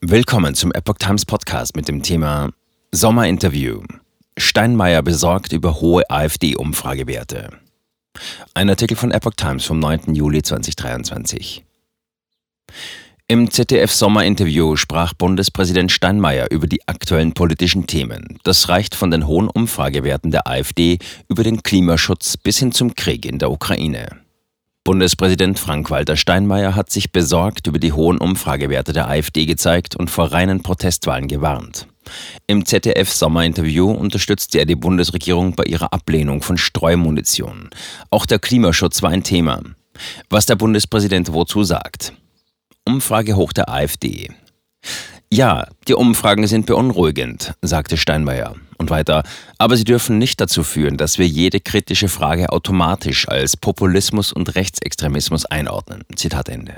Willkommen zum Epoch Times Podcast mit dem Thema Sommerinterview. Steinmeier besorgt über hohe AfD-Umfragewerte. Ein Artikel von Epoch Times vom 9. Juli 2023. Im ZDF-Sommerinterview sprach Bundespräsident Steinmeier über die aktuellen politischen Themen. Das reicht von den hohen Umfragewerten der AfD über den Klimaschutz bis hin zum Krieg in der Ukraine. Bundespräsident Frank-Walter Steinmeier hat sich besorgt über die hohen Umfragewerte der AfD gezeigt und vor reinen Protestwahlen gewarnt. Im ZDF-Sommerinterview unterstützte er die Bundesregierung bei ihrer Ablehnung von Streumunition. Auch der Klimaschutz war ein Thema. Was der Bundespräsident wozu sagt. Umfrage hoch der AfD. Ja, die Umfragen sind beunruhigend, sagte Steinmeier. Und weiter, aber sie dürfen nicht dazu führen, dass wir jede kritische Frage automatisch als Populismus und Rechtsextremismus einordnen. Zitat Ende.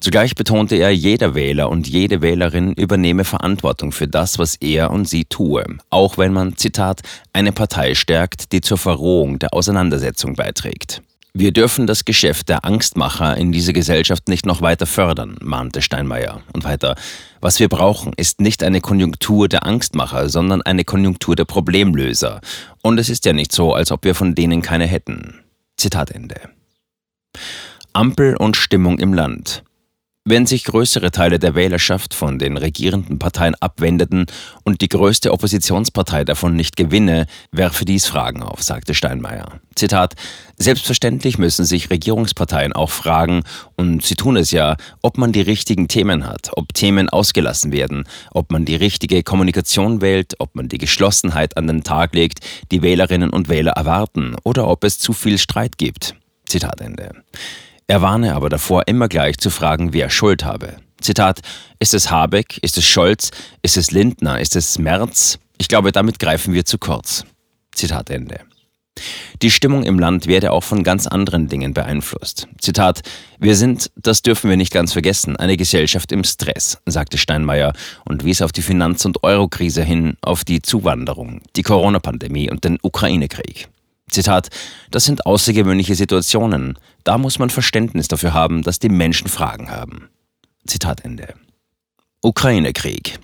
Zugleich betonte er, jeder Wähler und jede Wählerin übernehme Verantwortung für das, was er und sie tue, auch wenn man, Zitat, eine Partei stärkt, die zur Verrohung der Auseinandersetzung beiträgt. Wir dürfen das Geschäft der Angstmacher in dieser Gesellschaft nicht noch weiter fördern, mahnte Steinmeier. Und weiter, was wir brauchen, ist nicht eine Konjunktur der Angstmacher, sondern eine Konjunktur der Problemlöser. Und es ist ja nicht so, als ob wir von denen keine hätten. Zitat Ende. Ampel und Stimmung im Land. Wenn sich größere Teile der Wählerschaft von den regierenden Parteien abwendeten und die größte Oppositionspartei davon nicht gewinne, werfe dies Fragen auf, sagte Steinmeier. Zitat: Selbstverständlich müssen sich Regierungsparteien auch fragen, und sie tun es ja, ob man die richtigen Themen hat, ob Themen ausgelassen werden, ob man die richtige Kommunikation wählt, ob man die Geschlossenheit an den Tag legt, die Wählerinnen und Wähler erwarten, oder ob es zu viel Streit gibt. Zitat Ende. Er warne aber davor, immer gleich zu fragen, wer Schuld habe. Zitat, ist es Habeck, ist es Scholz, ist es Lindner, ist es Merz? Ich glaube, damit greifen wir zu kurz. Zitat Ende. Die Stimmung im Land werde auch von ganz anderen Dingen beeinflusst. Zitat, wir sind, das dürfen wir nicht ganz vergessen, eine Gesellschaft im Stress, sagte Steinmeier und wies auf die Finanz- und Eurokrise hin, auf die Zuwanderung, die Corona-Pandemie und den Ukraine-Krieg. Zitat, das sind außergewöhnliche Situationen. Da muss man Verständnis dafür haben, dass die Menschen Fragen haben. Zitat Ende. Ukraine-Krieg.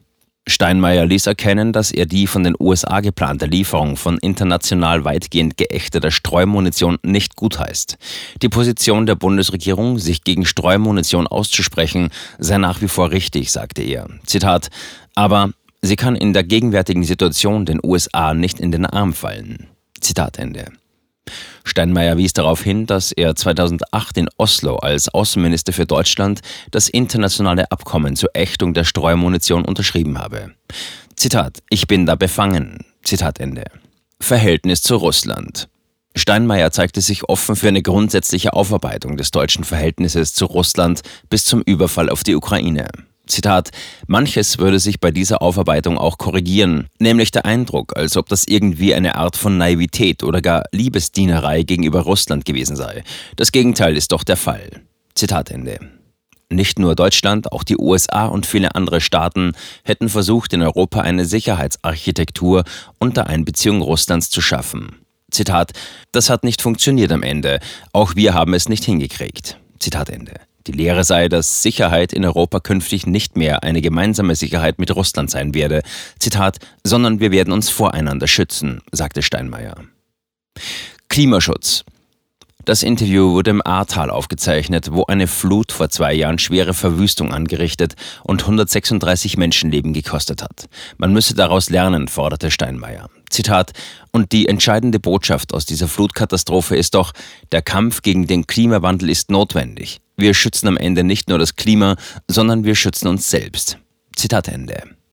Steinmeier ließ erkennen, dass er die von den USA geplante Lieferung von international weitgehend geächteter Streumunition nicht gutheißt. Die Position der Bundesregierung, sich gegen Streumunition auszusprechen, sei nach wie vor richtig, sagte er. Zitat, aber sie kann in der gegenwärtigen Situation den USA nicht in den Arm fallen. Zitat Ende. Steinmeier wies darauf hin, dass er 2008 in Oslo als Außenminister für Deutschland das internationale Abkommen zur Ächtung der Streumunition unterschrieben habe. Zitat, ich bin da befangen. Zitat Ende. Verhältnis zu Russland. Steinmeier zeigte sich offen für eine grundsätzliche Aufarbeitung des deutschen Verhältnisses zu Russland bis zum Überfall auf die Ukraine. Zitat, manches würde sich bei dieser Aufarbeitung auch korrigieren, nämlich der Eindruck, als ob das irgendwie eine Art von Naivität oder gar Liebesdienerei gegenüber Russland gewesen sei. Das Gegenteil ist doch der Fall. Zitat Ende. Nicht nur Deutschland, auch die USA und viele andere Staaten hätten versucht, in Europa eine Sicherheitsarchitektur unter Einbeziehung Russlands zu schaffen. Zitat, das hat nicht funktioniert am Ende, auch wir haben es nicht hingekriegt. Zitat Ende. Die Lehre sei, dass Sicherheit in Europa künftig nicht mehr eine gemeinsame Sicherheit mit Russland sein werde. Zitat, sondern wir werden uns voreinander schützen, sagte Steinmeier. Klimaschutz. Das Interview wurde im Ahrtal aufgezeichnet, wo eine Flut vor zwei Jahren schwere Verwüstung angerichtet und 136 Menschenleben gekostet hat. Man müsse daraus lernen, forderte Steinmeier. Zitat, und die entscheidende Botschaft aus dieser Flutkatastrophe ist doch, der Kampf gegen den Klimawandel ist notwendig. Wir schützen am Ende nicht nur das Klima, sondern wir schützen uns selbst. Zitat Ende.